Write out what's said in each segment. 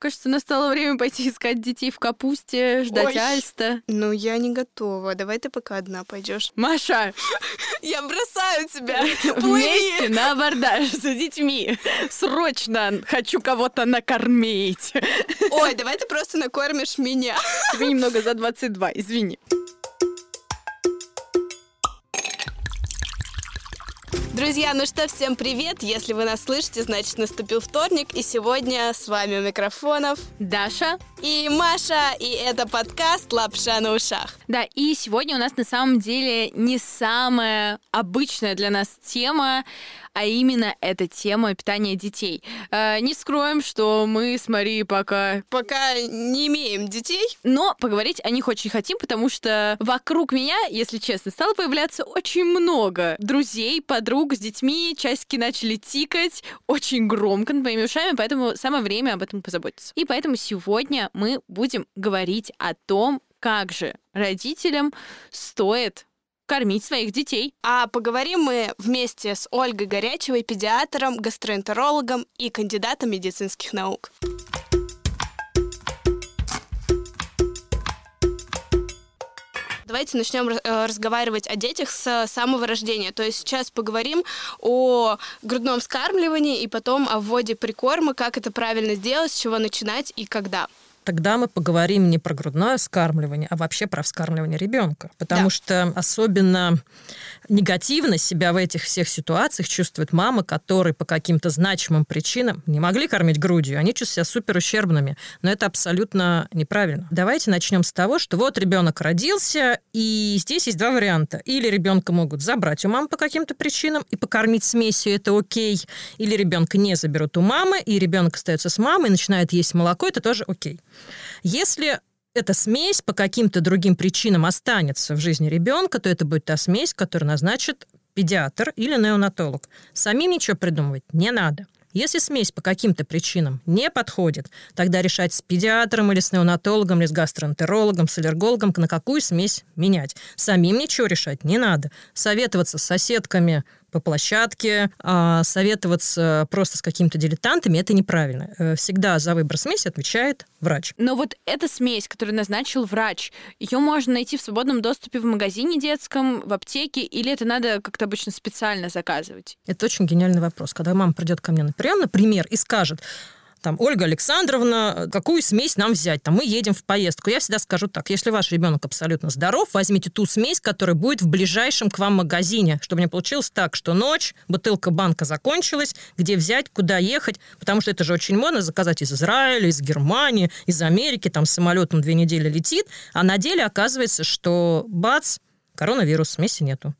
Кажется, настало время пойти искать детей в капусте, ждать Ой. Альста. Ну, я не готова. Давай ты пока одна пойдешь. Маша, Я бросаю тебя. вместе на абордаж за детьми. Срочно хочу кого-то накормить. Ой, давай ты просто накормишь меня. Тебе немного за 22, извини. Друзья, ну что, всем привет! Если вы нас слышите, значит наступил вторник, и сегодня с вами у микрофонов Даша. и Маша, и это подкаст «Лапша на ушах». Да, и сегодня у нас на самом деле не самая обычная для нас тема, а именно эта тема питания детей. Э, не скроем, что мы с Марией пока Пока не имеем детей, Но поговорить о них очень хотим, потому что вокруг меня, если честно, стало появляться очень много друзей, подруг с детьми, часики начали тикать очень громко над моими ушами, поэтому самое время об этом позаботиться. И поэтому сегодня мы будем говорить о том, как же родителям стоит кормить своих детей. а поговорим мы вместе с Ольгой Горячевой, педиатром, гастроэнтерологом и кандидатом медицинских наук. Давайте начнем э, разговаривать о детях с самого рождения. То есть сейчас поговорим о грудном вскармливании и потом о вводе прикорма, как это правильно сделать, с чего начинать и когда. Тогда мы поговорим не про грудное вскармливание, а вообще про вскармливание ребенка. Потому Да. что особенно негативно себя в этих всех ситуациях чувствуют мамы, которые по каким-то значимым причинам не могли кормить грудью. Они чувствуют себя супер ущербными. Но это абсолютно неправильно. Давайте начнем с того, что вот ребенок родился, и здесь есть два варианта. Или ребенка могут забрать у мамы по каким-то причинам и покормить смесью, это окей. Или ребенка не заберут у мамы, и ребенок остается с мамой и начинает есть молоко, это тоже окей. Если эта смесь по каким-то другим причинам останется в жизни ребенка, то это будет та смесь, которую назначит педиатр или неонатолог. Самим ничего придумывать не надо. Если смесь по каким-то причинам не подходит, тогда решать с педиатром или с неонатологом, или с гастроэнтерологом, с аллергологом, на какую смесь менять. Самим ничего решать не надо. Советоваться с соседками по площадке, а, советоваться просто с какими-то дилетантами, это неправильно. Э, Всегда за выбор смеси отвечает врач. Но вот эта смесь, которую назначил врач, ее можно найти в свободном доступе в магазине детском, в аптеке, или это надо как-то обычно специально заказывать? Это очень гениальный вопрос. Когда мама придет ко мне на прием, например, и скажет, там, Ольга Александровна, какую смесь нам взять? Там, мы едем в поездку. Я всегда скажу так, если ваш ребенок абсолютно здоров, возьмите ту смесь, которая будет в ближайшем к вам магазине, чтобы не получилось так, что ночь, бутылка банка закончилась, где взять, куда ехать, потому что это же очень модно заказать из Израиля, из Германии, из Америки, там самолетом две недели летит, а на деле оказывается, что бац, коронавирус, смеси нету.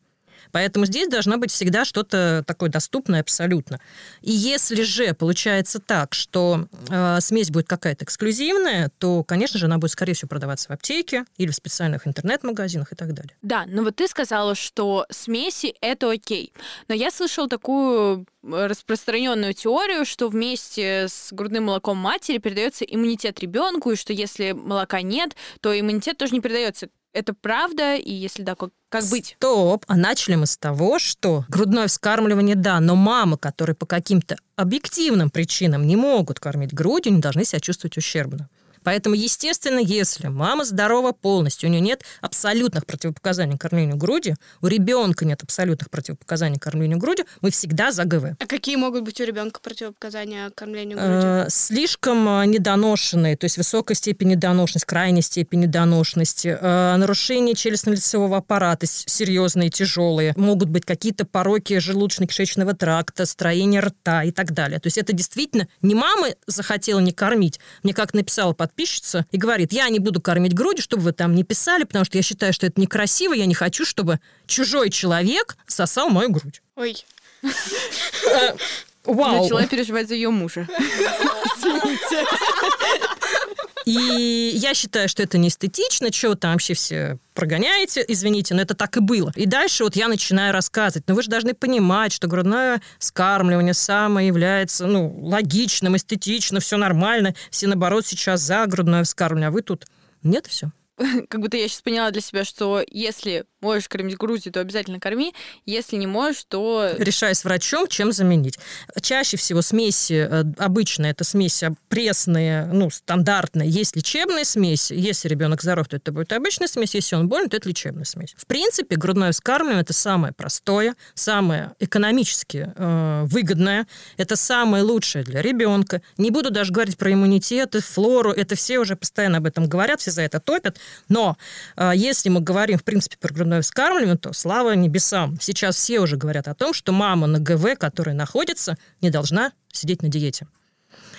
Поэтому здесь должно быть всегда что-то такое доступное абсолютно. И если же получается так, что э, смесь будет какая-то эксклюзивная, то, конечно же, она будет, скорее всего, продаваться в аптеке или в специальных интернет-магазинах и так далее. Да, но вот ты сказала, что смеси это окей. Но я слышала такую э, распространенную теорию, что вместе с грудным молоком матери передается иммунитет ребенку, и что если молока нет, то иммунитет тоже не передается. Это правда? И если да, как, как быть? Стоп! А начали мы с того, что грудное вскармливание, да, но мамы, которые по каким-то объективным причинам не могут кормить грудью, не должны себя чувствовать ущербно. Поэтому, естественно, если мама здорова полностью, у нее нет абсолютных противопоказаний к кормлению грудью, у ребенка нет абсолютных противопоказаний к кормлению грудью, мы всегда за ГВ. А какие могут быть у ребенка противопоказания к кормлению грудью? Э, слишком э, недоношенные, то есть высокая степень недоношенности, крайняя степень недоношенности, э, нарушение челюстно-лицевого аппарата серьезные, тяжелые, могут быть какие-то пороки желудочно-кишечного тракта, строение рта и так далее. То есть это действительно не мама захотела не кормить, мне как написала подписчица и говорит, я не буду кормить грудью, чтобы вы там не писали, потому что я считаю, что это некрасиво, я не хочу, чтобы чужой человек сосал мою грудь. Ой, Э, Вау. Начала переживать за ее мужа. Извините. И я считаю, что это не эстетично, вы там вообще все прогоняете, извините, но это так и было. И дальше вот я начинаю рассказывать, но вы же должны понимать, что грудное скармливание самое является, ну, логичным, эстетичным, все нормально, все, наоборот, сейчас за грудное вскармливание, а вы тут нет, все. Как будто я сейчас поняла для себя, что если можешь кормить грудью, то обязательно корми. Если не можешь, то... Решай с врачом, чем заменить. Чаще всего смеси, э, обычно это смеси пресные, ну, стандартные. Есть лечебная смесь. Если ребенок здоров, то это будет обычная смесь. Если он болен, то это лечебная смесь. В принципе, грудное вскармливание – это самое простое, самое экономически э, выгодное. Это самое лучшее для ребенка. Не буду даже говорить про иммунитет, флору. Это все уже постоянно об этом говорят, все за это топят. Но э, если мы говорим, в принципе, про грудное вскармливание, то слава небесам. Сейчас все уже говорят о том, что мама на ГВ, которая находится, не должна сидеть на диете.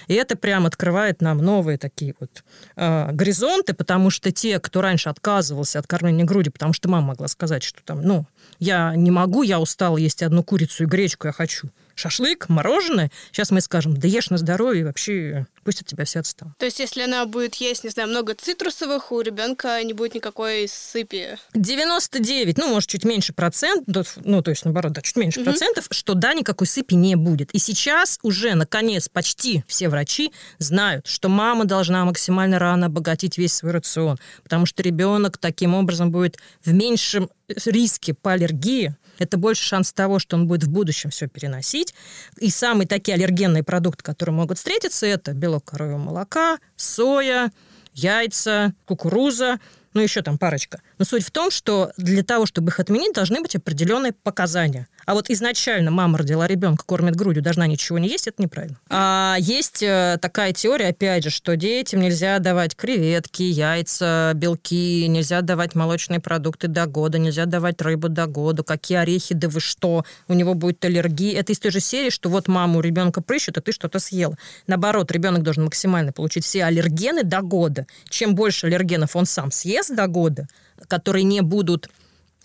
И это прям открывает нам новые такие вот э, горизонты, потому что те, кто раньше отказывался от кормления груди, потому что мама могла сказать, что там, ну, я не могу, я устала есть одну курицу и гречку, я хочу шашлык, мороженое. Сейчас мы скажем, да ешь на здоровье, вообще пусть от тебя все отстанут. То есть, если она будет есть, не знаю, много цитрусовых, у ребенка не будет никакой сыпи? 99, ну, может, чуть меньше процент, ну, то есть, наоборот, да, чуть меньше угу. процентов, что да, никакой сыпи не будет. И сейчас уже, наконец, почти все врачи знают, что мама должна максимально рано обогатить весь свой рацион, потому что ребенок таким образом будет в меньшем риске по аллергии, это больше шанс того, что он будет в будущем все переносить. И самые такие аллергенные продукты, которые могут встретиться, это белок коровьего молока, соя, яйца, кукуруза, ну еще там парочка. Но суть в том, что для того, чтобы их отменить, должны быть определенные показания. А вот изначально мама родила ребенка, кормит грудью, должна ничего не есть, это неправильно. А есть э, такая теория, опять же, что детям нельзя давать креветки, яйца, белки, нельзя давать молочные продукты до года, нельзя давать рыбу до года, какие орехи, да вы что, у него будет аллергия. Это из той же серии, что вот маму ребенка прыщет, а ты что-то съела. Наоборот, ребенок должен максимально получить все аллергены до года. Чем больше аллергенов он сам съест до года, которые не будут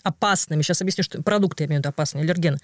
опасными, сейчас объясню, что продукты, я имею в виду опасные, аллергены,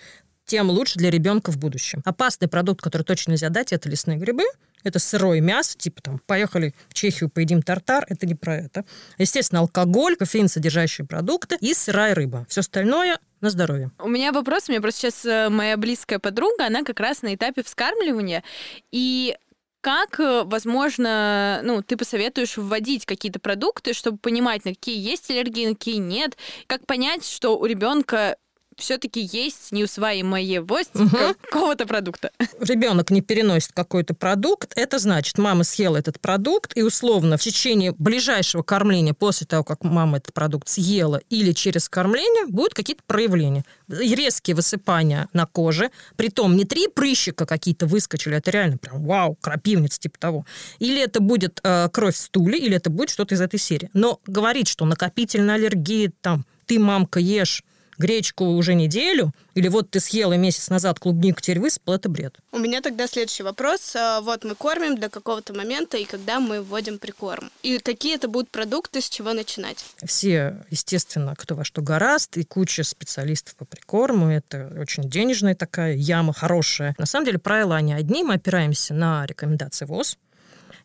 тем лучше для ребенка в будущем. Опасный продукт, который точно нельзя дать, это лесные грибы, это сырое мясо, типа там, поехали в Чехию, поедим тартар, это не про это. Естественно, алкоголь, кофеин содержащие продукты и сырая рыба. Все остальное на здоровье. У меня вопрос, у меня просто сейчас э, моя близкая подруга, она как раз на этапе вскармливания, и как, э, возможно, ну, ты посоветуешь вводить какие-то продукты, чтобы понимать, на какие есть аллергии, на какие нет? Как понять, что у ребенка все-таки есть неусваиваемость угу. какого-то продукта. Ребенок не переносит какой-то продукт, это значит, мама съела этот продукт, и условно в течение ближайшего кормления, после того, как мама этот продукт съела, или через кормление, будут какие-то проявления. Резкие высыпания на коже, притом не три прыщика какие-то выскочили, это реально прям вау, крапивница типа того. Или это будет э, кровь в стуле, или это будет что-то из этой серии. Но говорить, что накопительная аллергия, там, ты, мамка, ешь гречку уже неделю, или вот ты съела месяц назад клубнику, теперь высыпал, это бред. У меня тогда следующий вопрос. А, вот мы кормим до какого-то момента, и когда мы вводим прикорм? И какие это будут продукты, с чего начинать? Все, естественно, кто во что гораст, и куча специалистов по прикорму. Это очень денежная такая яма хорошая. На самом деле правила они одни. Мы опираемся на рекомендации ВОЗ.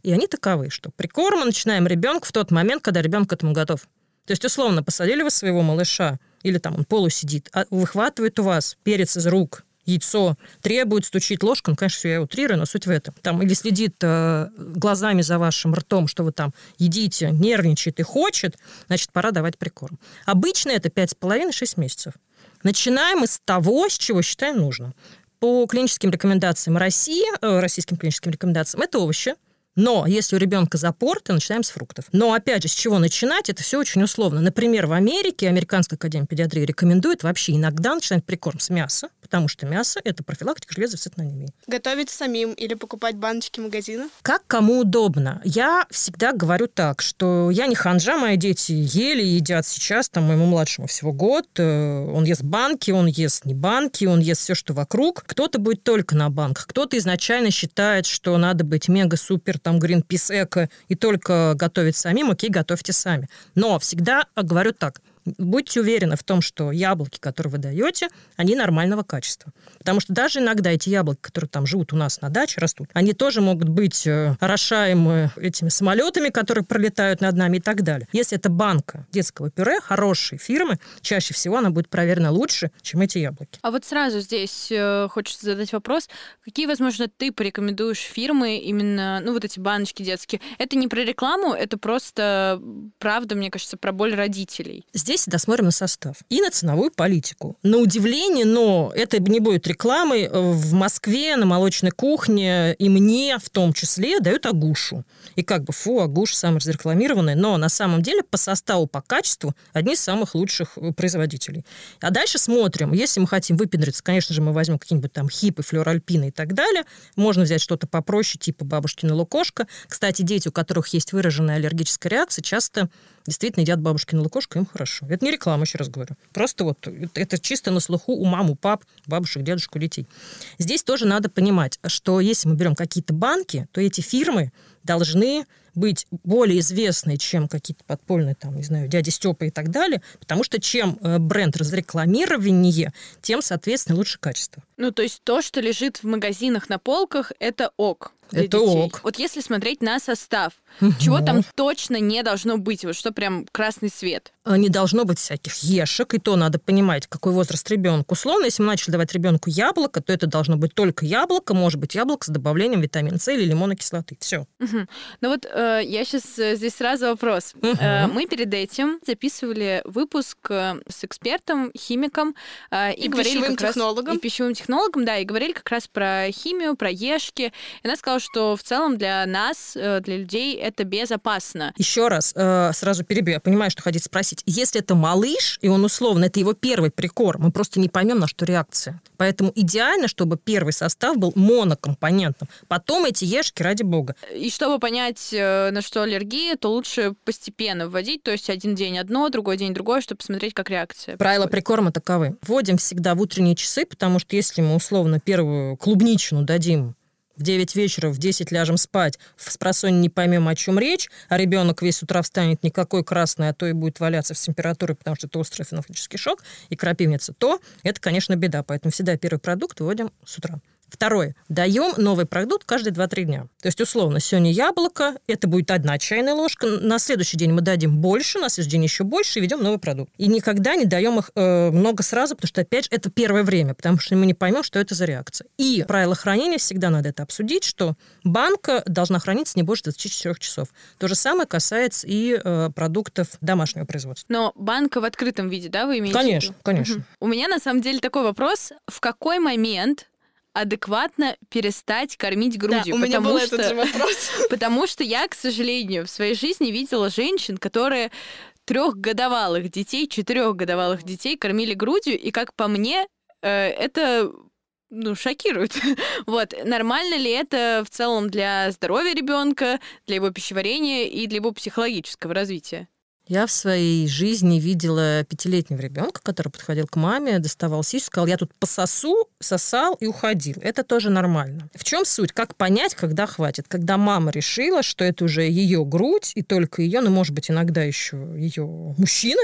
И они таковы, что прикорм мы начинаем ребенка в тот момент, когда ребенок к этому готов. То есть, условно, посадили вы своего малыша или там он полусидит, а выхватывает у вас перец из рук, яйцо, требует стучить ложкой, ну, конечно, все я утрирую, но суть в этом. Там, или следит э, глазами за вашим ртом, что вы там едите, нервничает и хочет, значит, пора давать прикорм. Обычно это 5,5-6 месяцев. Начинаем мы с того, с чего считаем нужным. По клиническим рекомендациям России, э, российским клиническим рекомендациям, это овощи, но если у ребенка запор, то начинаем с фруктов. Но опять же, с чего начинать, это все очень условно. Например, в Америке Американская академия педиатрии рекомендует вообще иногда начинать прикорм с мяса, потому что мясо – это профилактика железодефицитной анемии. Готовить самим или покупать баночки магазина? Как кому удобно. Я всегда говорю так, что я не ханжа, мои дети ели, едят сейчас, там моему младшему всего год, э, он ест банки, он ест не банки, он ест все, что вокруг. Кто-то будет только на банках, кто-то изначально считает, что надо быть мега-супер там Greenpeace Эко и только готовить самим, окей, готовьте сами. Но всегда говорю так, будьте уверены в том, что яблоки, которые вы даете, они нормального качества. Потому что даже иногда эти яблоки, которые там живут у нас на даче, растут, они тоже могут быть э, орошаемы этими самолетами, которые пролетают над нами и так далее. Если это банка детского пюре хорошей фирмы, чаще всего она будет проверена лучше, чем эти яблоки. А вот сразу здесь э, хочется задать вопрос, какие, возможно, ты порекомендуешь фирмы именно, ну, вот эти баночки детские? Это не про рекламу, это просто, правда, мне кажется, про боль родителей. Здесь Здесь всегда смотрим на состав и на ценовую политику. На удивление, но это не будет рекламой, э, в Москве на молочной кухне и мне в том числе дают агушу. И как бы, фу, агуш самый разрекламированный, но на самом деле по составу, по качеству одни из самых лучших э, производителей. А дальше смотрим. Если мы хотим выпендриться, конечно же, мы возьмем какие-нибудь там хипы, флюоральпины и так далее. Можно взять что-то попроще, типа бабушкина лукошка. Кстати, дети, у которых есть выраженная аллергическая реакция, часто действительно едят бабушкину лукошку, им хорошо. Это не реклама, еще раз говорю. Просто вот это чисто на слуху у мам, у пап, бабушек, дедушек, у детей. Здесь тоже надо понимать, что если мы берем какие-то банки, то эти фирмы должны быть более известны, чем какие-то подпольные, там, не знаю, дяди Степа и так далее, потому что чем э, бренд разрекламированнее, тем, соответственно, лучше качество. Ну, то есть то, что лежит в магазинах на полках, это ок. Это детей. ок. Вот если смотреть на состав, угу. чего там точно не должно быть, вот что прям красный свет? А, не должно быть всяких ешек, и то надо понимать, какой возраст ребенка. Условно, если мы начали давать ребенку яблоко, то это должно быть только яблоко, может быть яблоко с добавлением витамина С или лимонной кислоты. Все. Угу. Ну вот э, я сейчас э, здесь сразу вопрос. Угу. Э, мы перед этим записывали выпуск э, с экспертом, химиком э, и, и говорили пищевым как технологом. Раз, и пищевым технологом, да, и говорили как раз про химию, про ешки. И она сказала, что в целом для нас, э, для людей, это безопасно. Еще раз, э, сразу перебью, я понимаю, что хотите спросить. Если это малыш, и он условно, это его первый прикор, мы просто не поймем, на что реакция. Поэтому идеально, чтобы первый состав был монокомпонентным. Потом эти ешки, ради бога. И чтобы понять, э, на что аллергия, то лучше постепенно вводить, то есть один день одно, другой день другое, чтобы посмотреть, как реакция. Правила прикорма таковы. Вводим всегда в утренние часы, потому что если мы условно первую клубничину дадим в 9 вечера, в 10 ляжем спать, в спросоне не поймем, о чем речь, а ребенок весь утра встанет никакой красный, а то и будет валяться в температуре, потому что это острый фенофилический шок и крапивница, то это, конечно, беда. Поэтому всегда первый продукт выводим с утра. Второе. Даем новый продукт каждые 2-3 дня. То есть, условно, сегодня яблоко, это будет одна чайная ложка, на следующий день мы дадим больше, на следующий день еще больше и ведем новый продукт. И никогда не даем их э, много сразу, потому что, опять же, это первое время, потому что мы не поймем, что это за реакция. И правила хранения всегда надо это обсудить, что банка должна храниться не больше 24 часов. То же самое касается и э, продуктов домашнего производства. Но банка в открытом виде, да, вы имеете конечно, в виду? Конечно. Угу. У меня, на самом деле, такой вопрос. В какой момент адекватно перестать кормить грудью. Да, у меня был что, этот же вопрос. Потому что я, к сожалению, в своей жизни видела женщин, которые трехгодовалых детей, четырехгодовалых детей кормили грудью, и как по мне, э, это ну, шокирует. вот. Нормально ли это в целом для здоровья ребенка, для его пищеварения и для его психологического развития? Я в своей жизни видела пятилетнего ребенка, который подходил к маме, доставал сиську, сказал, я тут пососу, сосал и уходил. Это тоже нормально. В чем суть? Как понять, когда хватит? Когда мама решила, что это уже ее грудь, и только ее, ну, может быть, иногда еще ее мужчина,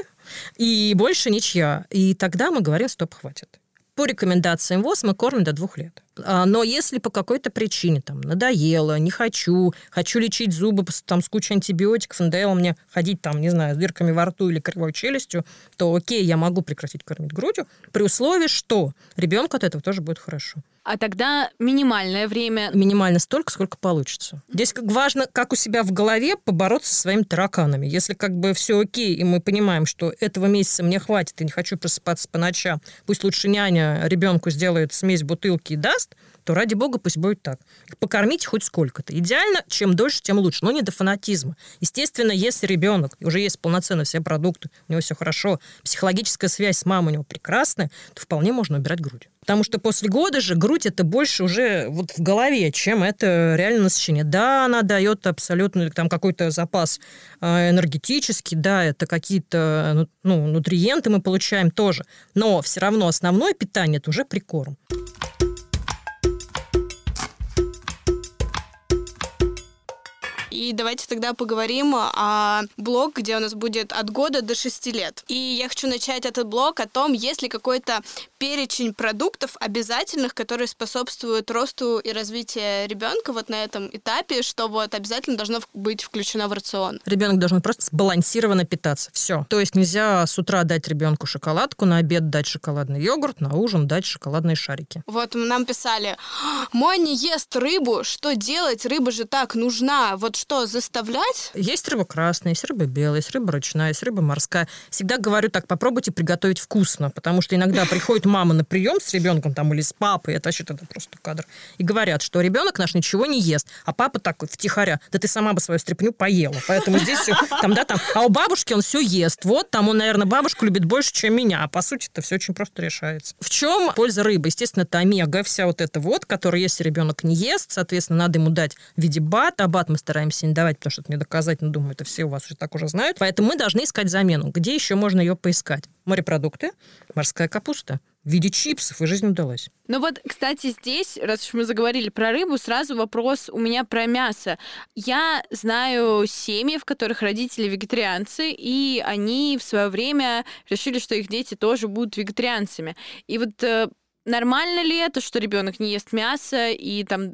и больше ничья. И тогда мы говорим, стоп, хватит. По рекомендациям ВОЗ мы кормим до двух лет. А, но если по какой-то причине там надоело, не хочу, хочу лечить зубы там, с кучей антибиотиков, надоело мне ходить там, не знаю, с дырками во рту или кривой челюстью, то окей, я могу прекратить кормить грудью, при условии, что ребенку от этого тоже будет хорошо. А тогда минимальное время? Минимально столько, сколько получится. Здесь как важно, как у себя в голове побороться со своими тараканами. Если как бы все окей, и мы понимаем, что этого месяца мне хватит, и не хочу просыпаться по ночам, пусть лучше няня ребенку сделает смесь бутылки и даст, то ради бога пусть будет так. Покормите хоть сколько-то. Идеально, чем дольше, тем лучше, но не до фанатизма. Естественно, если ребенок уже есть полноценно все продукты, у него все хорошо, психологическая связь с мамой у него прекрасная, то вполне можно убирать грудь. Потому что после года же грудь это больше уже вот в голове, чем это реально насыщение. Да, она дает абсолютно там какой-то запас э, энергетический, да, это какие-то ну, ну, нутриенты мы получаем тоже, но все равно основное питание это уже прикорм. И давайте тогда поговорим о блог, где у нас будет от года до 6 лет. И я хочу начать этот блог о том, есть ли какой-то перечень продуктов обязательных, которые способствуют росту и развитию ребенка вот на этом этапе, что вот обязательно должно быть включено в рацион. Ребенок должен просто сбалансированно питаться. Все. То есть нельзя с утра дать ребенку шоколадку, на обед дать шоколадный йогурт, на ужин дать шоколадные шарики. Вот нам писали, мой не ест рыбу, что делать? Рыба же так нужна. Вот что, заставлять? Есть рыба красная, есть рыба белая, есть рыба ручная, есть рыба морская. Всегда говорю так, попробуйте приготовить вкусно, потому что иногда приходит мама на прием с ребенком там или с папой, это вообще это просто кадр, и говорят, что ребенок наш ничего не ест, а папа такой втихаря, да ты сама бы свою стряпню поела, поэтому здесь все, там, да, там, а у бабушки он все ест, вот, там он, наверное, бабушку любит больше, чем меня, а по сути это все очень просто решается. В чем польза рыбы? Естественно, это омега, вся вот эта вот, которая, если ребенок не ест, соответственно, надо ему дать в виде бата, а бат мы стараемся не давать, потому что это не доказательно, думаю, это все у вас уже так уже знают, поэтому мы должны искать замену. Где еще можно ее поискать? Морепродукты, морская капуста в виде чипсов, и жизнь удалась. Ну вот, кстати, здесь, раз уж мы заговорили про рыбу, сразу вопрос у меня про мясо. Я знаю семьи, в которых родители вегетарианцы, и они в свое время решили, что их дети тоже будут вегетарианцами. И вот э, нормально ли это, что ребенок не ест мясо, и там,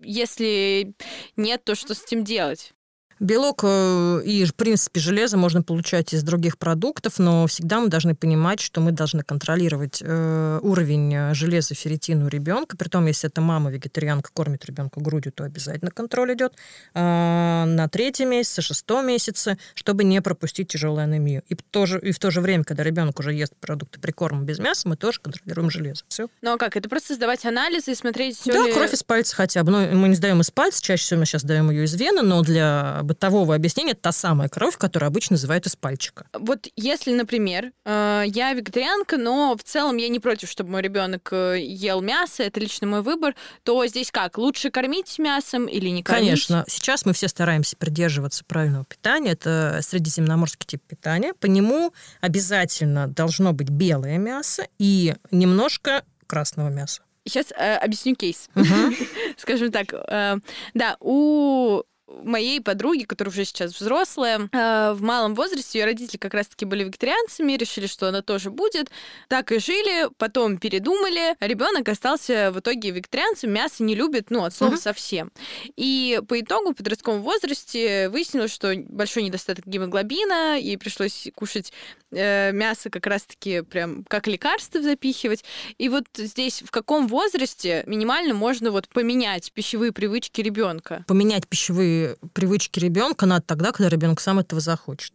если нет, то что с этим делать? Белок э, и, в принципе, железо можно получать из других продуктов, но всегда мы должны понимать, что мы должны контролировать э, уровень э, железа, ферритина у ребенка. Притом, если это мама вегетарианка кормит ребенка грудью, то обязательно контроль идет на третьем месяце, шестом месяце, чтобы не пропустить тяжелую анемию. И, тоже, и в то же время, когда ребенок уже ест продукты прикорма без мяса, мы тоже контролируем железо. Все. Ну а как? Это просто сдавать анализы и смотреть, все Да, ли... кровь из пальца хотя бы. Ну, мы не сдаем из пальца, чаще всего мы сейчас даем ее из вены, но для бытового объяснения та самая кровь, которую обычно называют из пальчика. Вот если, например, э, я вегетарианка, но в целом я не против, чтобы мой ребенок э, ел мясо, это лично мой выбор, то здесь как? Лучше кормить мясом или не кормить? Конечно. Сейчас мы все стараемся придерживаться правильного питания. Это средиземноморский тип питания. По нему обязательно должно быть белое мясо и немножко красного мяса. Сейчас э, объясню кейс. Мгм. Скажем так, э, да, у моей подруги, которая уже сейчас взрослая, э, в малом возрасте ее родители как раз-таки были вегетарианцами, решили, что она тоже будет. Так и жили, потом передумали. Ребенок остался в итоге вегетарианцем, мясо не любит, ну, от слова Мгм. совсем. И по итогу в подростковом возрасте выяснилось, что большой недостаток гемоглобина, и пришлось кушать э, мясо как раз-таки прям как лекарство запихивать. И вот здесь в каком возрасте минимально можно вот поменять пищевые привычки ребенка? Поменять пищевые привычки ребенка надо тогда, когда ребенок сам этого захочет.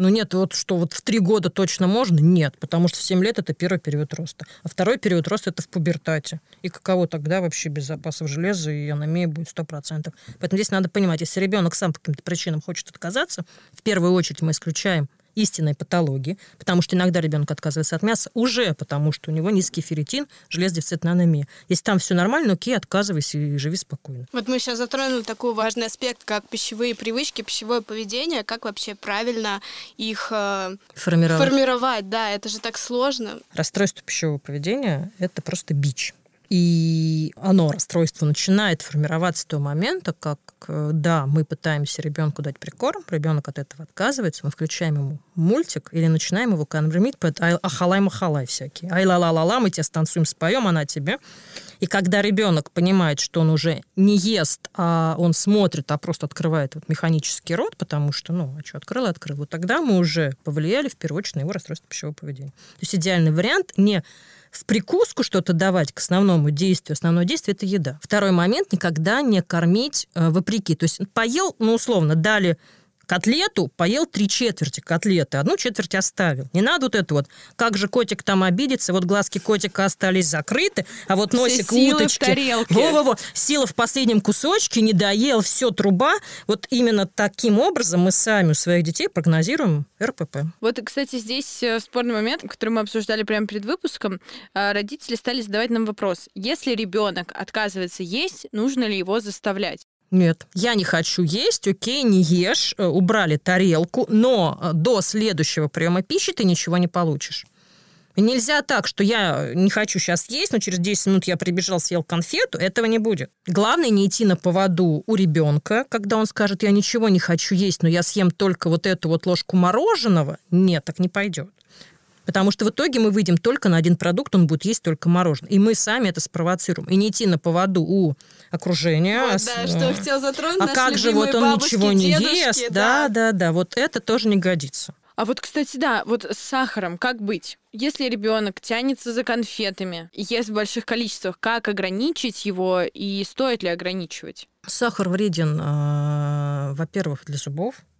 Ну нет, вот что вот в три года точно можно? Нет, потому что в 7 лет это первый период роста. А второй период роста это в пубертате. И каково тогда вообще без запасов железа и анемия будет 100%. Поэтому здесь надо понимать, если ребенок сам по каким-то причинам хочет отказаться, в первую очередь мы исключаем истинной патологии, потому что иногда ребенок отказывается от мяса уже потому, что у него низкий ферритин, железодефицитная анемия. Если там все нормально, окей, отказывайся и живи спокойно. Вот мы сейчас затронули такой важный аспект, как пищевые привычки, пищевое поведение, как вообще правильно их э, Формировать. формировать. Да, это же так сложно. Расстройство пищевого поведения – это просто бич. И оно, расстройство, начинает формироваться с того момента, как, э, да, мы пытаемся ребенку дать прикорм, ребенок от этого отказывается, мы включаем ему мультик или начинаем его кормить под ай- ахалай-махалай всякие. Ай-ла-ла-ла-ла, мы тебя станцуем, споем, она тебе. И когда ребенок понимает, что он уже не ест, а он смотрит, а просто открывает вот механический рот, потому что, ну, а что, открыл и открыл, вот тогда мы уже повлияли в первую очередь на его расстройство пищевого поведения. То есть идеальный вариант не в прикуску что-то давать к основному действию. Основное действие – это еда. Второй момент – никогда не кормить э, вопреки. То есть поел, ну, условно, дали котлету, поел три четверти котлеты, одну четверть оставил. Не надо вот это вот, как же котик там обидится, вот глазки котика остались закрыты, а вот Все носик силы в уточки... Во-во-во, сила в последнем кусочке, не доел, все, труба. Вот именно таким образом мы сами у своих детей прогнозируем РПП. Вот, кстати, здесь э, спорный момент, который мы обсуждали прямо перед выпуском. А, Родители стали задавать нам вопрос. Если ребенок отказывается есть, нужно ли его заставлять? Нет, я не хочу есть, окей, не ешь, э, убрали тарелку, но э, до следующего приема пищи ты ничего не получишь. Нельзя так, что я не хочу сейчас есть, но через 10 минут я прибежал, съел конфету. Этого не будет. Главное не идти на поводу у ребенка, когда он скажет, я ничего не хочу есть, но я съем только вот эту вот ложку мороженого. Нет, так не пойдет. Потому что в итоге мы выйдем только на один продукт, он будет есть только мороженое. И мы сами это спровоцируем. И не идти на поводу у окружения. Вот, а да, что я хотела затронуть. а как же вот он бабушки, ничего не дедушки, ест? Да, да, да. Вот это тоже не годится. А вот, кстати, да, вот с сахаром как быть? Если ребенок тянется за конфетами, ест в больших количествах, как ограничить его и стоит ли ограничивать? Сахар вреден, э, во-первых, для зубов, Э,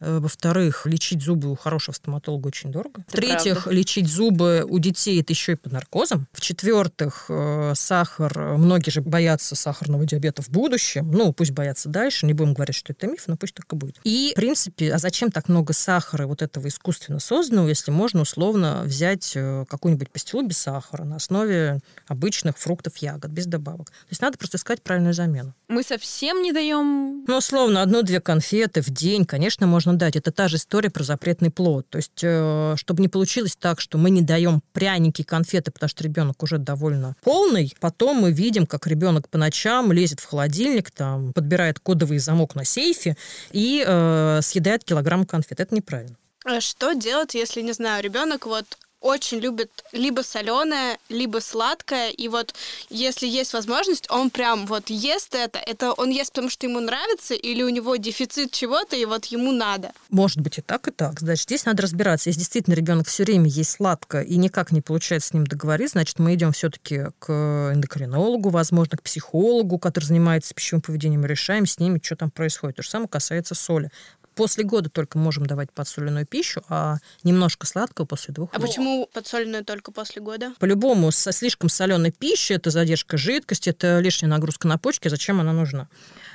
во-вторых, лечить зубы у хорошего стоматолога очень дорого. В-третьих, лечить зубы у детей это еще и под наркозом. В-четвертых, э, сахар. Многие же боятся сахарного диабета в будущем. Ну, пусть боятся дальше. Не будем говорить, что это миф, но пусть так и будет. И, в принципе, а зачем так много сахара вот этого искусственно созданного, если можно условно взять э, какую-нибудь пастилу без сахара на основе обычных фруктов, ягод, без добавок. То есть надо просто искать правильную замену. Мы совсем не даем... Ну, условно, одну-две конфеты в день, конечно, можно можно дать. Это та же история про запретный плод. То есть, э, чтобы не получилось так, что мы не даем пряники, конфеты, потому что ребенок уже довольно полный, потом мы видим, как ребенок по ночам лезет в холодильник, там, подбирает кодовый замок на сейфе и э, съедает килограмм конфет. Это неправильно. А что делать, если, не знаю, ребенок вот очень любит либо соленое, либо сладкое. И вот если есть возможность, он прям вот ест это. Это он ест, потому что ему нравится, или у него дефицит чего-то, и вот ему надо. Может быть и так, и так. Значит, здесь надо разбираться. Если действительно ребенок все время есть сладко и никак не получается с ним договориться, значит, мы идем все-таки к эндокринологу, возможно, к психологу, который занимается пищевым поведением, и решаем с ними, что там происходит. То же самое касается соли. После года только можем давать подсоленную пищу, а немножко сладкого после двух А почему подсоленную только после года? По-любому, со слишком соленой пищей это задержка жидкости, это лишняя нагрузка на почки. Зачем она нужна?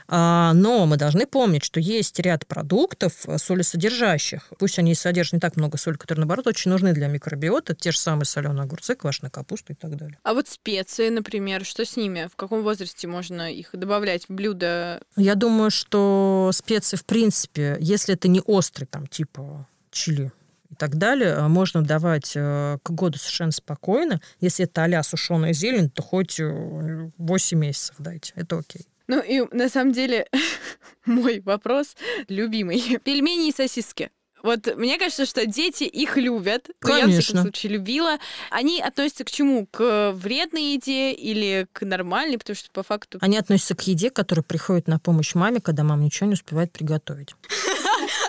А, но мы должны помнить, что есть ряд продуктов э, солесодержащих. Пусть они содержат не так много соли, которые, наоборот, очень нужны для микробиота. Те же самые соленые огурцы, квашеная капуста и так далее. А вот специи, например, что с ними? В каком возрасте можно их добавлять в блюдо? Я думаю, что специи, в принципе, если это не острый, там, типа чили, и так далее, а можно давать э, к году совершенно спокойно. Если это а сушеная зелень, то хоть 8 месяцев дайте. Это окей. Ну и на самом деле мой вопрос любимый. Пельмени и сосиски. Вот мне кажется, что дети их любят. Конечно. Я, в всяком случае, любила. Они относятся к чему? К вредной еде или к нормальной? Потому что по факту... Они относятся к еде, которая приходит на помощь маме, когда мама ничего не успевает приготовить.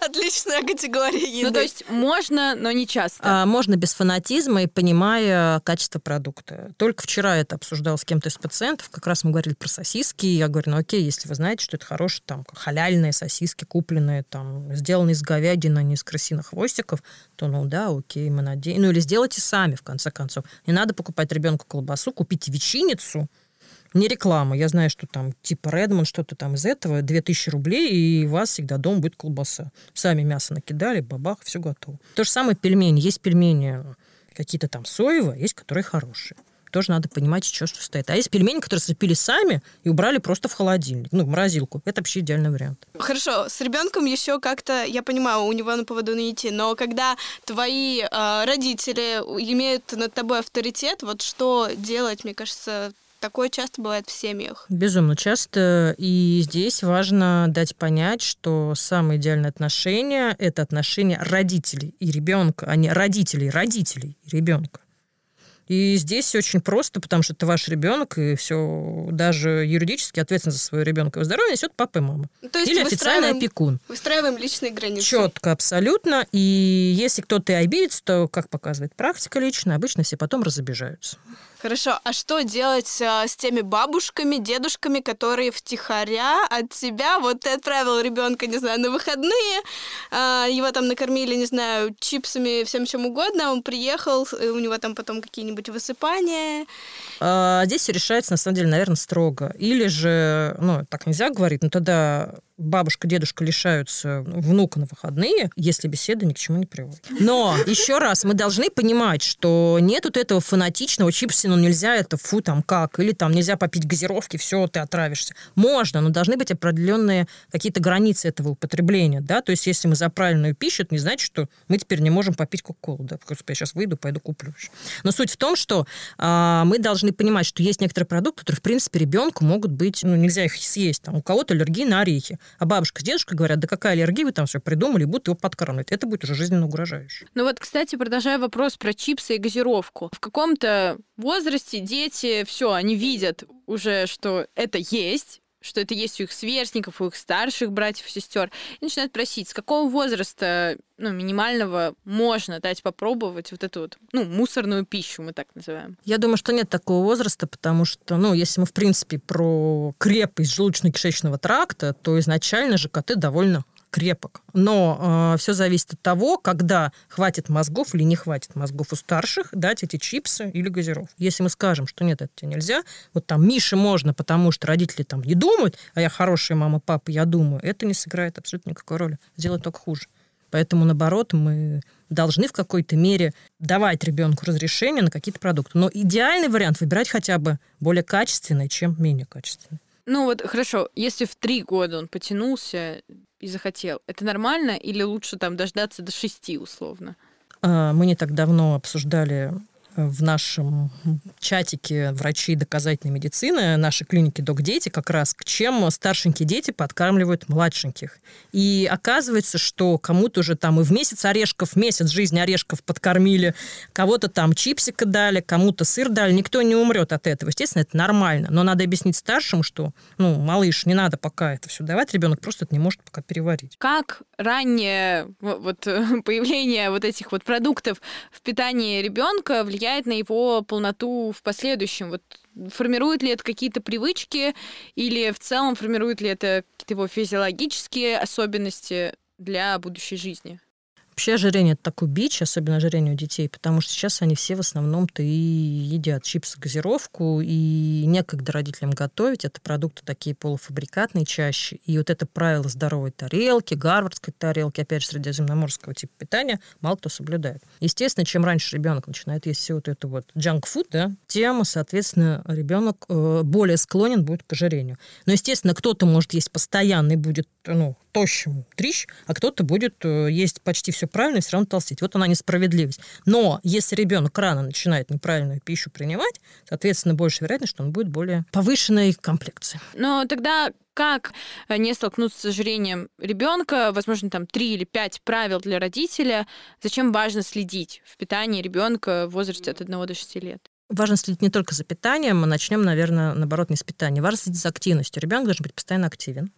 Отличная категория еды. Ну, то есть можно, но не часто. А, можно без фанатизма и понимая качество продукта. Только вчера это обсуждал с кем-то из пациентов. Как раз мы говорили про сосиски. И я говорю, ну окей, если вы знаете, что это хорошие там халяльные сосиски, купленные там, сделанные из говядины, а не из крысиных хвостиков, то ну да, окей, мы надеемся. Ну или сделайте сами, в конце концов. Не надо покупать ребенку колбасу, купите ветчиницу, не реклама. Я знаю, что там типа Редмонд, что-то там из этого, 2000 рублей, и у вас всегда дома будет колбаса. Сами мясо накидали, бабах, все готово. То же самое пельмени. Есть пельмени какие-то там соевые, есть которые хорошие тоже надо понимать, что, что стоит. А есть пельмени, которые слепили сами и убрали просто в холодильник, ну, в морозилку. Это вообще идеальный вариант. Хорошо, с ребенком еще как-то, я понимаю, у него на поводу не идти, но когда твои э, родители имеют над тобой авторитет, вот что делать, мне кажется, Такое часто бывает в семьях. Безумно часто. И здесь важно дать понять, что самые идеальные отношения – это отношения родителей и ребенка, а не родителей, родителей и ребенка. И здесь очень просто, потому что это ваш ребенок, и все, даже юридически ответственность за своего ребенка его здоровье несет папа и мама. Ну, то есть Или официальный опекун. Выстраиваем личные границы. Четко, абсолютно. И если кто-то и обидится, то, как показывает практика лично, обычно все потом разобижаются. Хорошо, а что делать а, с теми бабушками, дедушками, которые втихаря от тебя, вот ты отправил ребенка, не знаю, на выходные, а, его там накормили, не знаю, чипсами, всем чем угодно, он приехал, у него там потом какие-нибудь высыпания. А, здесь все решается, на самом деле, наверное, строго. Или же, ну, так нельзя говорить, но тогда бабушка, дедушка лишаются внука на выходные, если беседа ни к чему не приводит. Но, еще раз, мы должны понимать, что нет вот этого фанатичного чипса, ну нельзя это, фу, там как, или там нельзя попить газировки, все, ты отравишься. Можно, но должны быть определенные какие-то границы этого употребления, да, то есть если мы за правильную пищу, это не значит, что мы теперь не можем попить кока-колу, да, Господи, я сейчас выйду, пойду куплю. Но суть в том, что а, мы должны понимать, что есть некоторые продукты, которые, в принципе, ребенку могут быть, ну, нельзя их съесть, там, у кого-то аллергия на орехи, а бабушка с дедушкой говорят, да какая аллергия, вы там все придумали, будут его подкармливать. Это будет уже жизненно угрожающе. Ну вот, кстати, продолжая вопрос про чипсы и газировку. В каком-то возрасте дети, все, они видят уже, что это есть, что это есть у их сверстников, у их старших братьев и сестер, и начинают просить, с какого возраста ну, минимального можно дать попробовать вот эту вот, ну, мусорную пищу, мы так называем? Я думаю, что нет такого возраста, потому что, ну, если мы, в принципе, про крепость желудочно-кишечного тракта, то изначально ЖКТ довольно крепок. Но э, все зависит от того, когда хватит мозгов или не хватит мозгов у старших дать эти чипсы или газиров. Если мы скажем, что нет, это тебе нельзя, вот там Мише можно, потому что родители там не думают, а я хорошая мама, папа, я думаю, это не сыграет абсолютно никакой роли. Сделать только хуже. Поэтому, наоборот, мы должны в какой-то мере давать ребенку разрешение на какие-то продукты. Но идеальный вариант выбирать хотя бы более качественный, чем менее качественный. Ну вот хорошо, если в три года он потянулся и захотел, это нормально или лучше там дождаться до шести условно? А, мы не так давно обсуждали в нашем чатике врачи доказательной медицины, нашей клиники Док-дети, как раз к чем старшенькие дети подкармливают младшеньких. И оказывается, что кому-то уже там и в месяц орешков, месяц жизни орешков подкормили, кого-то там чипсика дали, кому-то сыр дали, никто не умрет от этого. Естественно, это нормально, но надо объяснить старшим, что, ну, малыш, не надо пока это все давать, ребенок просто это не может пока переварить. Как раннее вот появление вот этих вот продуктов в питании ребенка влияет влияет на его полноту в последующем? Вот формирует ли это какие-то привычки или в целом формирует ли это его физиологические особенности для будущей жизни? Вообще ожирение – это такой бич, особенно ожирение у детей, потому что сейчас они все в основном-то и едят чипсы, газировку, и некогда родителям готовить. Это продукты такие полуфабрикатные чаще. И вот это правило здоровой тарелки, гарвардской тарелки, опять же, средиземноморского типа питания, мало кто соблюдает. Естественно, чем раньше ребенок начинает есть все вот это вот junk food, да, тем, соответственно, ребенок э, более склонен будет к ожирению. Но, естественно, кто-то может есть постоянно и будет ну, тощим трищ, а кто-то будет э, есть почти все все правильно и все равно толстеть. Вот она несправедливость. Но если ребенок рано начинает неправильную пищу принимать, соответственно, больше вероятность, что он будет более повышенной комплекции. Но тогда как э, не столкнуться с ожирением ребенка, возможно, там три или пять правил для родителя, зачем важно следить в питании ребенка в возрасте от 1 до 6 лет? Важно следить не только за питанием, мы начнем, наверное, наоборот, не с питания. Важно следить за активностью. Ребенок должен быть постоянно активен.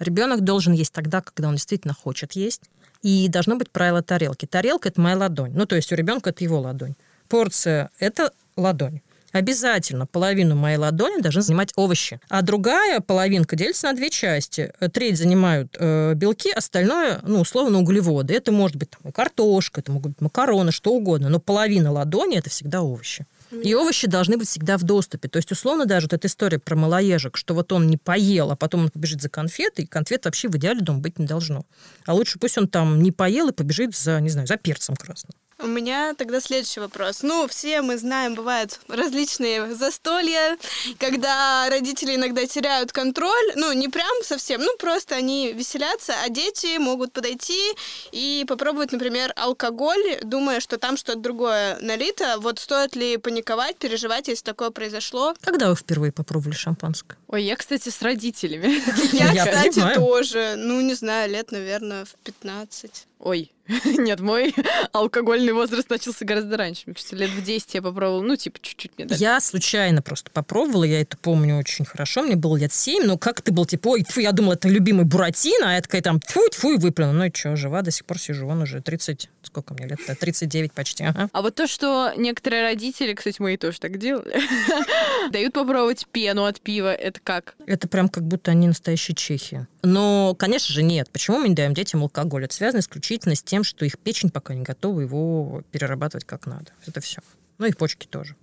Ребенок должен есть тогда, когда он действительно хочет есть. И должно быть правило тарелки. Тарелка – это моя ладонь. Ну, то есть у ребенка это его ладонь. Порция – это ладонь. Обязательно половину моей ладони должны занимать овощи. А другая половинка делится на две части. Треть занимают э, белки, остальное, ну, условно, углеводы. Это может быть там, и картошка, это могут быть макароны, что угодно. Но половина ладони – это всегда овощи. И овощи должны быть всегда в доступе. То есть, условно, даже вот эта история про малоежек, что вот он не поел, а потом он побежит за конфетой, и конфет вообще в идеале дома быть не должно. А лучше пусть он там не поел и побежит за, не знаю, за перцем красным. У меня тогда следующий вопрос. Ну, все мы знаем, бывают различные застолья, когда родители иногда теряют контроль. Ну, не прям совсем, ну, просто они веселятся, а дети могут подойти и попробовать, например, алкоголь, думая, что там что-то другое налито. Вот стоит ли паниковать, переживать, если такое произошло? Когда вы впервые попробовали шампанское? Ой, я, кстати, с родителями. Я, кстати, тоже. Ну, не знаю, лет, наверное, в 15. Ой, нет, мой алкогольный возраст начался гораздо раньше. Мне кажется, лет в 10 я попробовала, ну, типа, чуть-чуть мне дали. Я случайно просто попробовала, я это помню очень хорошо, мне было лет 7, но как ты был, типа, ой, тьфу, я думала, это любимый Буратино, а я такая там, тьфу, тьфу, и выплюнула. Ну и что, жива, до сих пор сижу, он уже 30, сколько мне лет 39 почти, ага. А вот то, что некоторые родители, кстати, мои тоже так делали, дают попробовать пену от пива, это как? Это прям как будто они настоящие чехи. Но, конечно же, нет. Почему мы не даем детям алкоголь? Это связано исключительно с тем, что их печень пока не готова его перерабатывать как надо. Это все. Ну и почки тоже.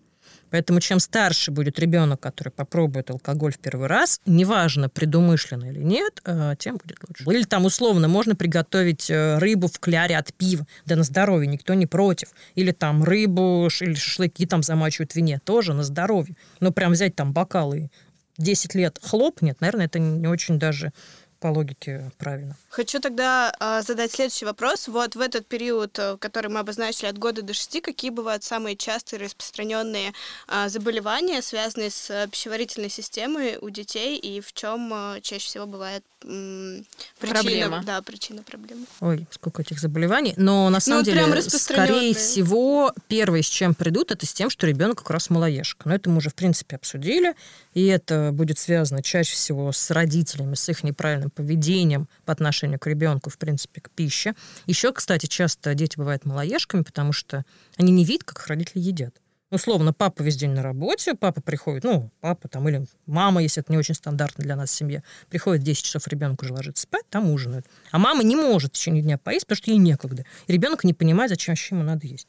Поэтому чем старше будет ребенок, который попробует алкоголь в первый раз, неважно, предумышленно или нет, э, тем будет лучше. Или там условно можно приготовить э, рыбу в кляре от пива, да на здоровье, никто не против. Или там рыбу или шашлыки там замачивают в вине, тоже на здоровье. Но прям взять там бокалы 10 лет хлоп, нет, наверное, это не очень даже по логике правильно. Хочу тогда э, задать следующий вопрос. Вот в этот период, э, который мы обозначили от года до шести, какие бывают самые частые распространенные э, заболевания, связанные с пищеварительной системой у детей, и в чем э, чаще всего бывает э, причина, Проблема. да, причина проблемы? Ой, сколько этих заболеваний. Но на самом вот деле, скорее всего, первое, с чем придут, это с тем, что ребенок как раз малоежка. Но это мы уже, в принципе, обсудили. И это будет связано чаще всего с родителями, с их неправильным поведением по отношению к ребенку, в принципе, к пище. Еще, кстати, часто дети бывают малоежками, потому что они не видят, как родители едят. Условно, папа весь день на работе, папа приходит, ну, папа там или мама, если это не очень стандартно для нас в семье, приходит в 10 часов, ребенок уже ложится спать, там ужинает. А мама не может в течение дня поесть, потому что ей некогда. И ребенок не понимает, зачем вообще ему надо есть.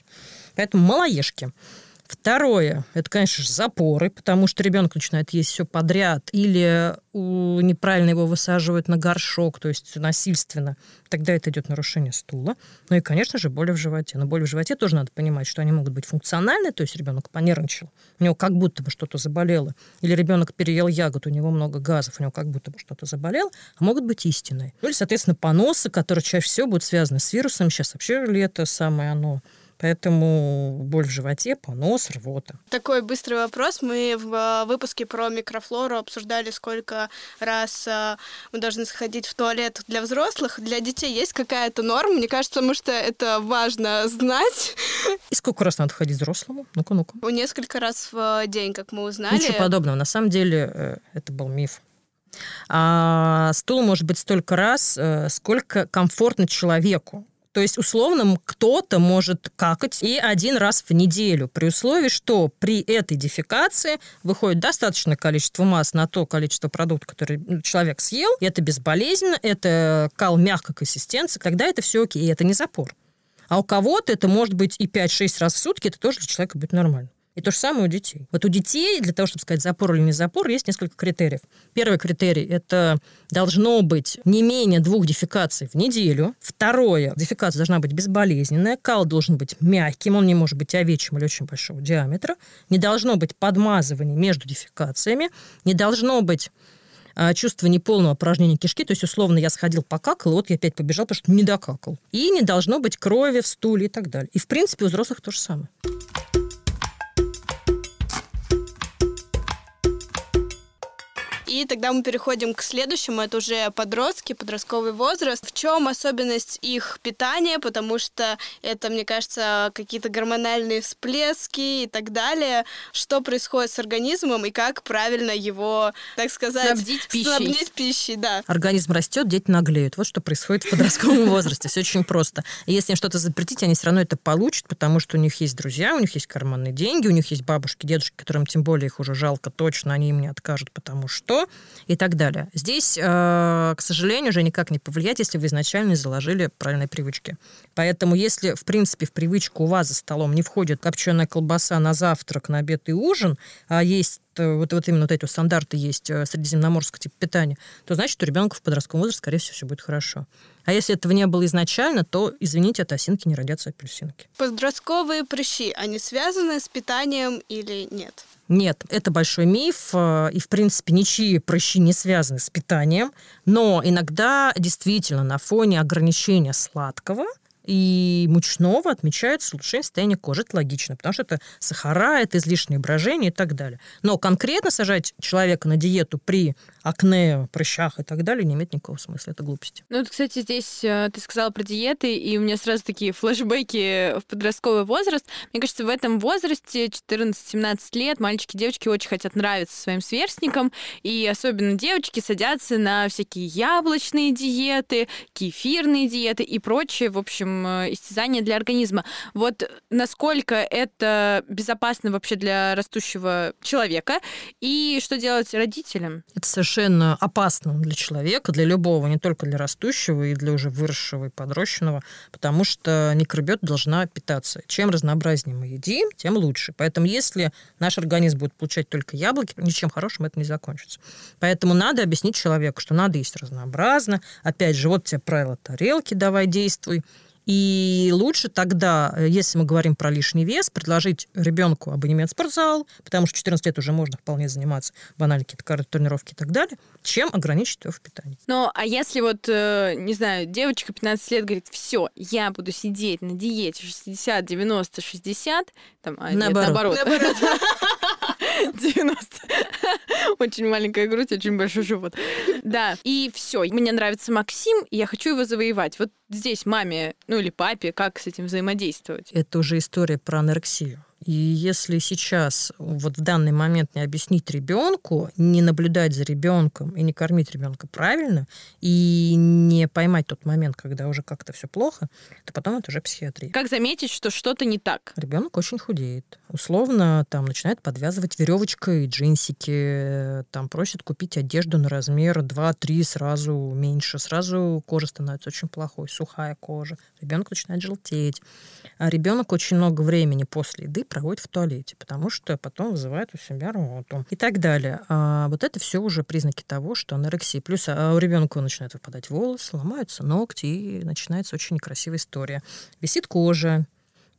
Поэтому малоежки. Второе, это, конечно же, запоры, потому что ребенок начинает есть все подряд, или у, неправильно его высаживают на горшок, то есть насильственно. Тогда это идет нарушение стула. Ну и, конечно же, боли в животе. Но боли в животе тоже надо понимать, что они могут быть функциональны, то есть ребенок понервничал, у него как будто бы что-то заболело, или ребенок переел ягод, у него много газов, у него как будто бы что-то заболело, а могут быть истинные. Ну или, соответственно, поносы, которые чаще всего будут связаны с вирусом. Сейчас вообще лето самое оно Поэтому боль в животе, понос, рвота. Такой быстрый вопрос. Мы в э, выпуске про микрофлору обсуждали, сколько раз э, мы должны сходить в туалет для взрослых. Для детей есть какая-то норма? Мне кажется, потому что это важно знать. И сколько раз надо ходить взрослому? Ну-ка, ну-ка. Несколько раз в день, как мы узнали. Ничего подобного. На самом деле э, это был миф. А, стул может быть столько раз, сколько комфортно человеку. То есть, условно, кто-то может какать и один раз в неделю, при условии, что при этой дефекации выходит достаточное количество масс на то количество продуктов, который человек съел, это безболезненно, это кал мягкой консистенции, тогда это все окей, это не запор. А у кого-то это может быть и 5-6 раз в сутки, это тоже для человека будет нормально. И то же самое у детей. Вот у детей, для того, чтобы сказать запор или не запор, есть несколько критериев. Первый критерий – это должно быть не менее двух дефекаций в неделю. Второе – дефекация должна быть безболезненная. Кал должен быть мягким, он не может быть овечьим или очень большого диаметра. Не должно быть подмазывания между дефекациями. Не должно быть а, чувство неполного опорожнения кишки, то есть, условно, я сходил покакал, и вот я опять побежал, потому что не докакал. И не должно быть крови в стуле и так далее. И, в принципе, у взрослых то же самое. И тогда мы переходим к следующему. Это уже подростки, подростковый возраст. В чем особенность их питания? Потому что это, мне кажется, какие-то гормональные всплески и так далее. Что происходит с организмом и как правильно его, так сказать, снабдить пищей. Снабдить пищей, да. Организм растет, дети наглеют. Вот что происходит в подростковом возрасте. Все очень просто. И если им что-то запретить, они все равно это получат, потому что у них есть друзья, у них есть карманные деньги, у них есть бабушки, дедушки, которым тем более их уже жалко точно, они им не откажут, потому что и так далее. Здесь, э, к сожалению, уже никак не повлиять, если вы изначально заложили правильные привычки. Поэтому если, в принципе, в привычку у вас за столом не входит копченая колбаса на завтрак, на обед и ужин, а есть э, вот, вот именно вот эти стандарты есть э, средиземноморского типа питания, то значит, у ребенка в подростковом возрасте, скорее всего, все будет хорошо. А если этого не было изначально, то, извините, от осинки не родятся апельсинки. Подростковые прыщи, они связаны с питанием или нет? Нет, это большой миф, э, и, в принципе, ничьи прыщи не связаны с питанием, но иногда действительно на фоне ограничения сладкого – и мучного отмечается улучшение состояния кожи. Это логично, потому что это сахара, это излишнее брожение и так далее. Но конкретно сажать человека на диету при акне, прыщах и так далее не имеет никакого смысла. Это глупости. Ну, вот, кстати, здесь э, ты сказала про диеты, и у меня сразу такие флешбеки в подростковый возраст. Мне кажется, в этом возрасте, 14-17 лет, мальчики и девочки очень хотят нравиться своим сверстникам, и особенно девочки садятся на всякие яблочные диеты, кефирные диеты и прочее. В общем, Э, истязание для организма. Вот насколько это безопасно вообще для растущего человека и что делать родителям? Это совершенно опасно для человека, для любого, не только для растущего и для уже выросшего и подрощенного, потому что микробиота должна питаться. Чем разнообразнее мы едим, тем лучше. Поэтому если наш организм будет получать только яблоки, ничем хорошим это не закончится. Поэтому надо объяснить человеку, что надо есть разнообразно. Опять же, вот тебе правило тарелки, давай действуй. И лучше тогда, э, если мы говорим про лишний вес, предложить ребенку абонемент в спортзал, потому что в 14 лет уже можно вполне заниматься банально какие-то тренировки и так далее, чем ограничить его в питании. Ну, а если вот, э, не знаю, девочка 15 лет говорит, все, я буду сидеть на диете 60, 90, 60, там, а наоборот. Нет, наоборот. 90. Очень маленькая грудь, очень большой живот. Да, и все. Мне нравится Максим, и я хочу его завоевать. Вот здесь маме, ну или папе, как с этим взаимодействовать? Это уже история про анорексию. И если сейчас, вот в данный момент не объяснить ребенку, не наблюдать за ребенком и не кормить ребенка правильно, и не поймать тот момент, когда уже как-то все плохо, то потом это уже психиатрия. Как заметить, что что-то не так? Ребенок очень худеет. Условно там начинает подвязывать веревочкой джинсики, там просит купить одежду на размер 2-3 сразу меньше, сразу кожа становится очень плохой, сухая кожа, ребенок начинает желтеть. А ребенок очень много времени после еды проводит в туалете, потому что потом вызывает у себя рвоту и так далее. А вот это все уже признаки того, что анорексия. Плюс а у ребенка начинают выпадать волосы, ломаются ногти, и начинается очень некрасивая история. Висит кожа,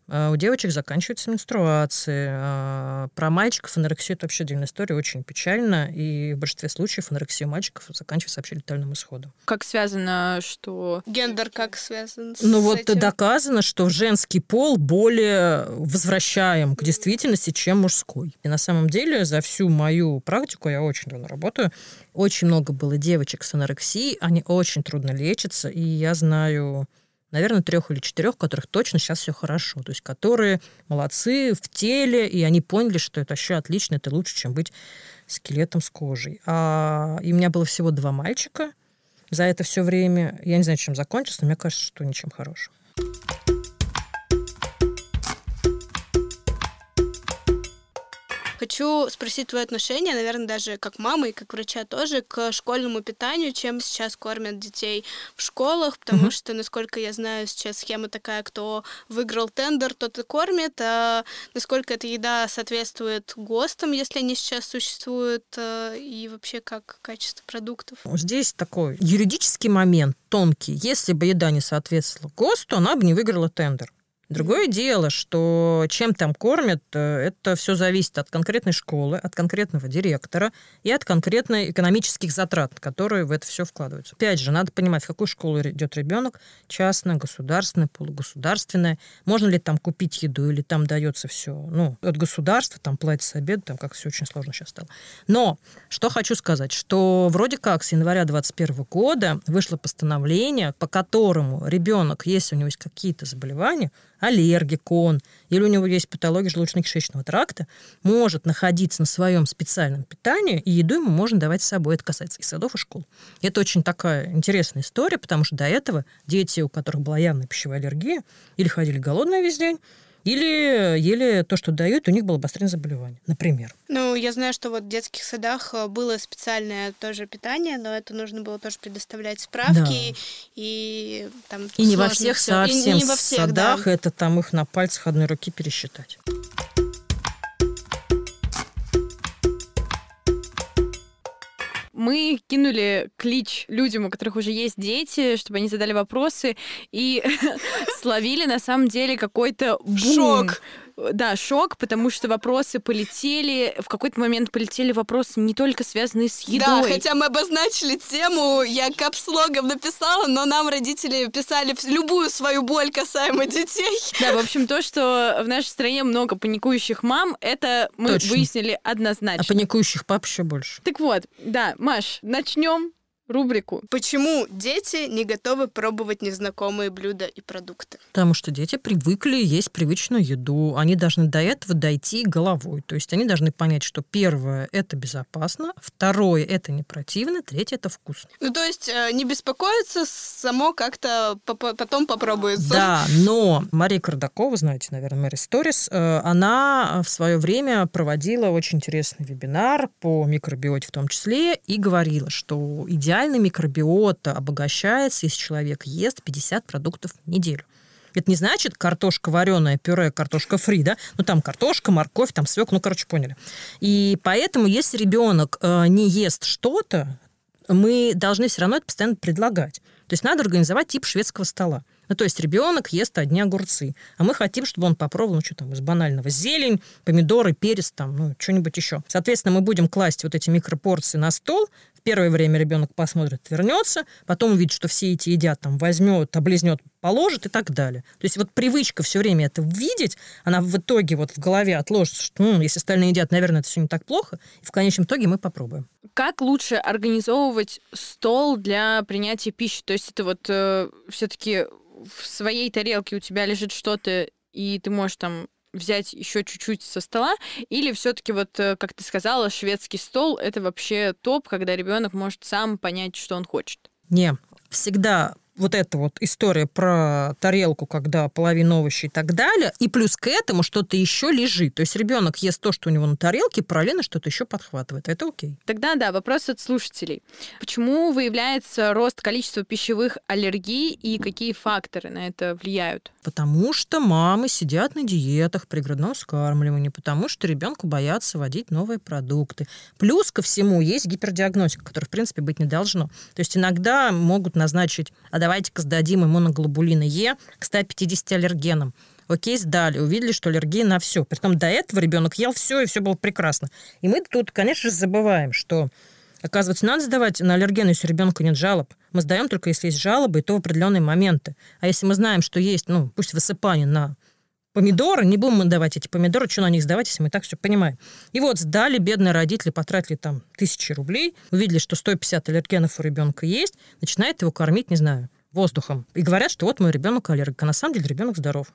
у девочек заканчиваются менструации. А, про мальчиков анорексия – это вообще отдельная история, очень печально. И в большинстве случаев анорексия у мальчиков заканчивается вообще летальным исходом. Как связано, что... Гендер как связан с Ну вот этим? доказано, что женский пол более возвращаем к действительности, чем мужской. И на самом деле за всю мою практику, я очень давно работаю, очень много было девочек с анорексией, они очень трудно лечатся, и я знаю наверное, трех или четырех, которых точно сейчас все хорошо. То есть, которые молодцы в теле, и они поняли, что это вообще отлично, это лучше, чем быть скелетом с кожей. А, и у меня было всего два мальчика за это все время. Я не знаю, чем закончилось, но мне кажется, что ничем хорошим. Хочу спросить твое отношение, наверное, даже как мамы и как врача тоже, к школьному питанию, чем сейчас кормят детей в школах, потому mm-hmm. что, насколько я знаю, сейчас схема такая, кто выиграл тендер, тот и кормит, а насколько эта еда соответствует ГОСТам, если они сейчас существуют, э, и вообще как качество продуктов. Здесь такой юридический момент тонкий. Если бы еда не соответствовала ГОСТу, она бы не выиграла тендер. Другое дело, что чем там кормят, э, это все зависит от конкретной школы, от конкретного директора и от конкретных экономических затрат, которые в это все вкладываются. Опять же, надо понимать, в какую школу идет ребенок, частная, государственная, полугосударственная, можно ли там купить еду или там дается все, ну, от государства, там платится обед, там как все очень сложно сейчас стало. Но что хочу сказать, что вроде как с января 2021 года вышло постановление, по которому ребенок, если у него есть какие-то заболевания, аллергик он, или у него есть патология желудочно-кишечного тракта, может находиться на своем специальном питании, и еду ему можно давать с собой. Это касается и садов, и школ. Это очень такая интересная история, потому что до этого дети, у которых была явная пищевая аллергия, или ходили голодные весь день, или ели то, что дают, у них было обостренное заболевание, например. Ну, я знаю, что вот в детских садах э, было специальное тоже питание, но это нужно было тоже предоставлять справки, да. и там И не во всех всё. совсем и не во всех, садах, да. это там их на пальцах одной руки пересчитать. Мы кинули клич людям, у которых уже есть дети, чтобы они задали вопросы, и словили на самом деле какой-то. Шок да, шок, потому что вопросы полетели, в какой-то момент полетели вопросы не только связанные с едой. Да, хотя мы обозначили тему, я капслогом написала, но нам родители писали любую свою боль касаемо детей. Да, в общем, то, что в нашей стране много паникующих мам, это мы Точно. выяснили однозначно. А паникующих пап еще больше. Так вот, да, Маш, начнем рубрику. Почему дети не готовы пробовать незнакомые блюда и продукты? Потому что дети привыкли есть привычную еду. Они должны до этого дойти головой. То есть они должны понять, что первое – это безопасно, второе – это не противно, третье – это вкусно. Ну, то есть э, не беспокоиться, само как-то потом попробуется. Да, но Мария Кардакова, знаете, наверное, Мэри Сторис, э, она в свое время проводила очень интересный вебинар по микробиоте в том числе и говорила, что идеально идеальный микробиота обогащается, если человек ест 50 продуктов в неделю. Это не значит картошка вареная, пюре, картошка фри, да? Ну, там картошка, морковь, там свек, ну, короче, поняли. И поэтому, если ребенок э, не ест что-то, мы должны все равно это постоянно предлагать. То есть надо организовать тип шведского стола. Ну, то есть ребенок ест одни огурцы, а мы хотим, чтобы он попробовал, ну, что там, из банального, зелень, помидоры, перец, там, ну, что-нибудь еще. Соответственно, мы будем класть вот эти микропорции на стол, в первое время ребенок посмотрит, вернется, потом увидит, что все эти едят, там, возьмет, облизнет, положит и так далее. То есть вот привычка все время это видеть, она в итоге вот в голове отложится, что ну, если остальные едят, наверное, это все не так плохо, и в конечном итоге мы попробуем. Как лучше организовывать стол для принятия пищи? То есть это вот э, все-таки в своей тарелке у тебя лежит что-то, и ты можешь там взять еще чуть-чуть со стола, или все-таки вот, э, как ты сказала, шведский стол это вообще топ, когда ребенок может сам понять, что он хочет? Не, всегда вот эта вот история про тарелку, когда половина овощей и так далее, и плюс к этому что-то еще лежит. То есть ребенок ест то, что у него на тарелке, параллельно что-то еще подхватывает. Это окей. Тогда да, вопрос от слушателей. Почему выявляется рост количества пищевых аллергий и какие факторы на это влияют? Потому что мамы сидят на диетах при грудном скармливании, потому что ребенку боятся вводить новые продукты. Плюс ко всему есть гипердиагностика, которая, в принципе, быть не должно. То есть иногда могут назначить, а давайте-ка сдадим иммуноглобулина Е к 150 аллергенам. Окей, сдали, увидели, что аллергия на все. Притом до этого ребенок ел все, и все было прекрасно. И мы тут, конечно же, забываем, что Оказывается, надо сдавать на аллергены, если у ребенка нет жалоб. Мы сдаем только, если есть жалобы, и то в определенные моменты. А если мы знаем, что есть, ну, пусть высыпание на помидоры, не будем мы давать эти помидоры, что на них сдавать, если мы так все понимаем. И вот сдали, бедные родители потратили там тысячи рублей, увидели, что 150 аллергенов у ребенка есть, начинает его кормить, не знаю, воздухом. И говорят, что вот мой ребенок аллерг, а на самом деле ребенок здоров.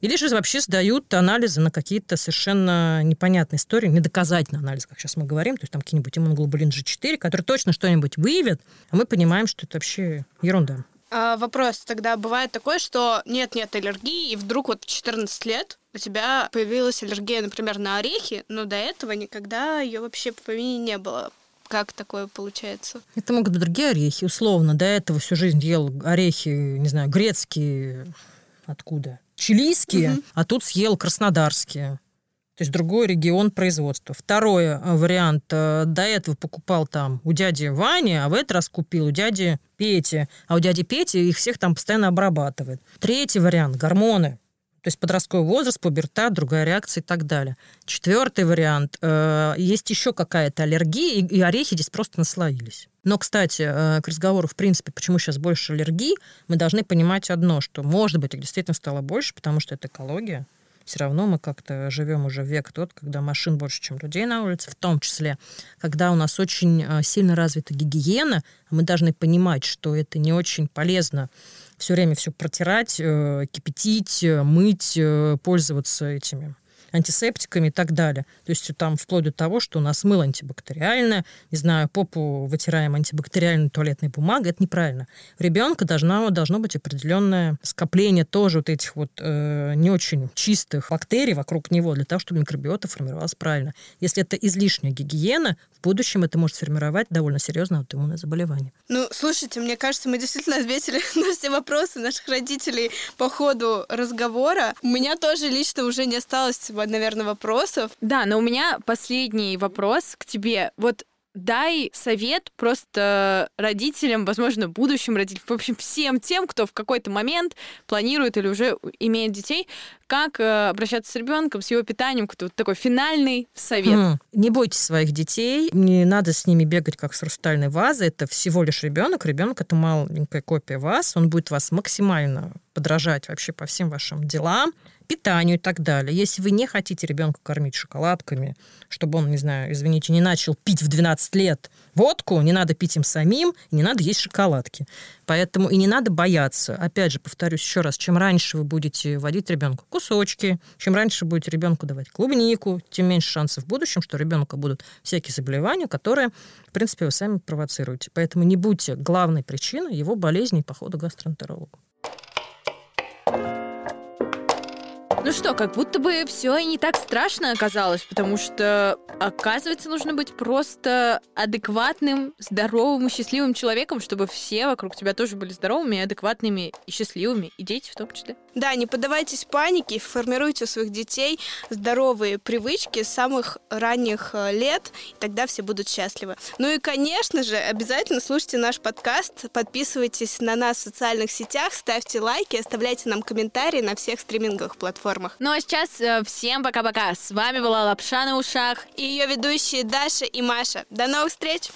Или же вообще сдают анализы на какие-то совершенно непонятные истории, недоказательные анализы, как сейчас мы говорим, то есть там какие-нибудь иммуноглобулин G4, который точно что-нибудь выявят, а мы понимаем, что это вообще ерунда. А, вопрос тогда бывает такой, что нет-нет аллергии, и вдруг вот в 14 лет у тебя появилась аллергия, например, на орехи, но до этого никогда ее вообще по помине не было. Как такое получается? Это могут быть другие орехи, условно. До этого всю жизнь ел орехи, не знаю, грецкие, откуда? Чилийские, угу. а тут съел краснодарские. То есть другой регион производства. Второй э, вариант. Э, до этого покупал там у дяди Вани, а в этот раз купил у дяди Пети. А у дяди Пети их всех там постоянно обрабатывает. Третий вариант. Гормоны. То есть подростковый возраст, пубертат, другая реакция и так далее. Четвертый вариант. Э, есть еще какая-то аллергия, и орехи здесь просто наслоились. Но, кстати, к разговору, в принципе, почему сейчас больше аллергий, мы должны понимать одно, что, может быть, их действительно стало больше, потому что это экология, все равно мы как-то живем уже век тот, когда машин больше, чем людей на улице, в том числе, когда у нас очень э, сильно развита гигиена, мы должны понимать, что это не очень полезно все время все протирать, э, кипятить, э, мыть, пользоваться этими антисептиками и так далее. То есть там вплоть до того, что у нас мыло антибактериальное, не знаю, попу вытираем антибактериальной туалетной бумагой, это неправильно. У ребенка должно, должно быть определенное скопление тоже вот этих вот э, не очень чистых бактерий вокруг него для того, чтобы микробиота формировалась правильно. Если это излишняя гигиена, в будущем это может сформировать довольно серьезное аутоиммунное заболевание. Ну, слушайте, мне кажется, мы действительно ответили на все вопросы наших родителей по ходу разговора. У меня тоже лично уже не осталось наверное, вопросов. Да, но у меня последний вопрос к тебе. Вот дай совет просто родителям, возможно, будущим родителям, в общем, всем тем, кто в какой-то момент планирует или уже имеет детей, как э, обращаться с ребенком, с его питанием, кто вот такой финальный совет. Хм. Не бойтесь своих детей, не надо с ними бегать как с хрустальной вазой, это всего лишь ребенок, ребенок это маленькая копия вас, он будет вас максимально подражать вообще по всем вашим делам, питанию и так далее. Если вы не хотите ребенка кормить шоколадками, чтобы он, не знаю, извините, не начал пить в 12 лет водку, не надо пить им самим, не надо есть шоколадки. Поэтому и не надо бояться. Опять же, повторюсь еще раз, чем раньше вы будете водить ребенку кусочки, чем раньше будете ребенку давать клубнику, тем меньше шансов в будущем, что у ребенка будут всякие заболевания, которые, в принципе, вы сами провоцируете. Поэтому не будьте главной причиной его болезни и похода к гастроэнтерологу. Ну что, как будто бы все и не так страшно оказалось, потому что, оказывается, нужно быть просто адекватным, здоровым и счастливым человеком, чтобы все вокруг тебя тоже были здоровыми, адекватными и счастливыми, и дети в том числе. Да, не поддавайтесь панике, формируйте у своих детей здоровые привычки с самых ранних э, лет, и тогда все будут счастливы. Ну и, конечно же, обязательно слушайте наш подкаст, подписывайтесь на нас в социальных сетях, ставьте лайки, оставляйте нам комментарии на всех стриминговых платформах. Ну а сейчас э, всем пока-пока. С вами была Лапша на ушах и ее ведущие Даша и Маша. До новых встреч!